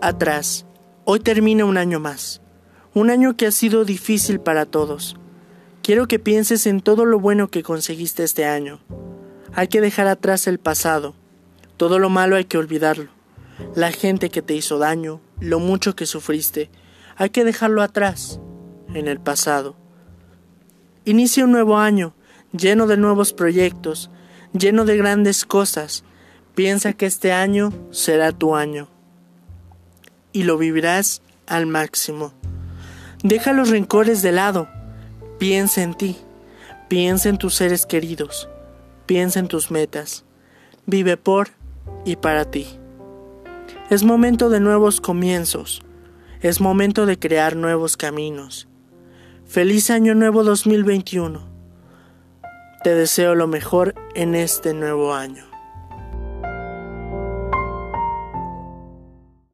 atrás. Hoy termina un año más. Un año que ha sido difícil para todos. Quiero que pienses en todo lo bueno que conseguiste este año. Hay que dejar atrás el pasado. Todo lo malo hay que olvidarlo. La gente que te hizo daño, lo mucho que sufriste, hay que dejarlo atrás, en el pasado. Inicia un nuevo año, lleno de nuevos proyectos, lleno de grandes cosas. Piensa que este año será tu año. Y lo vivirás al máximo. Deja los rencores de lado. Piensa en ti. Piensa en tus seres queridos. Piensa en tus metas. Vive por y para ti. Es momento de nuevos comienzos. Es momento de crear nuevos caminos. Feliz Año Nuevo 2021. Te deseo lo mejor en este nuevo año.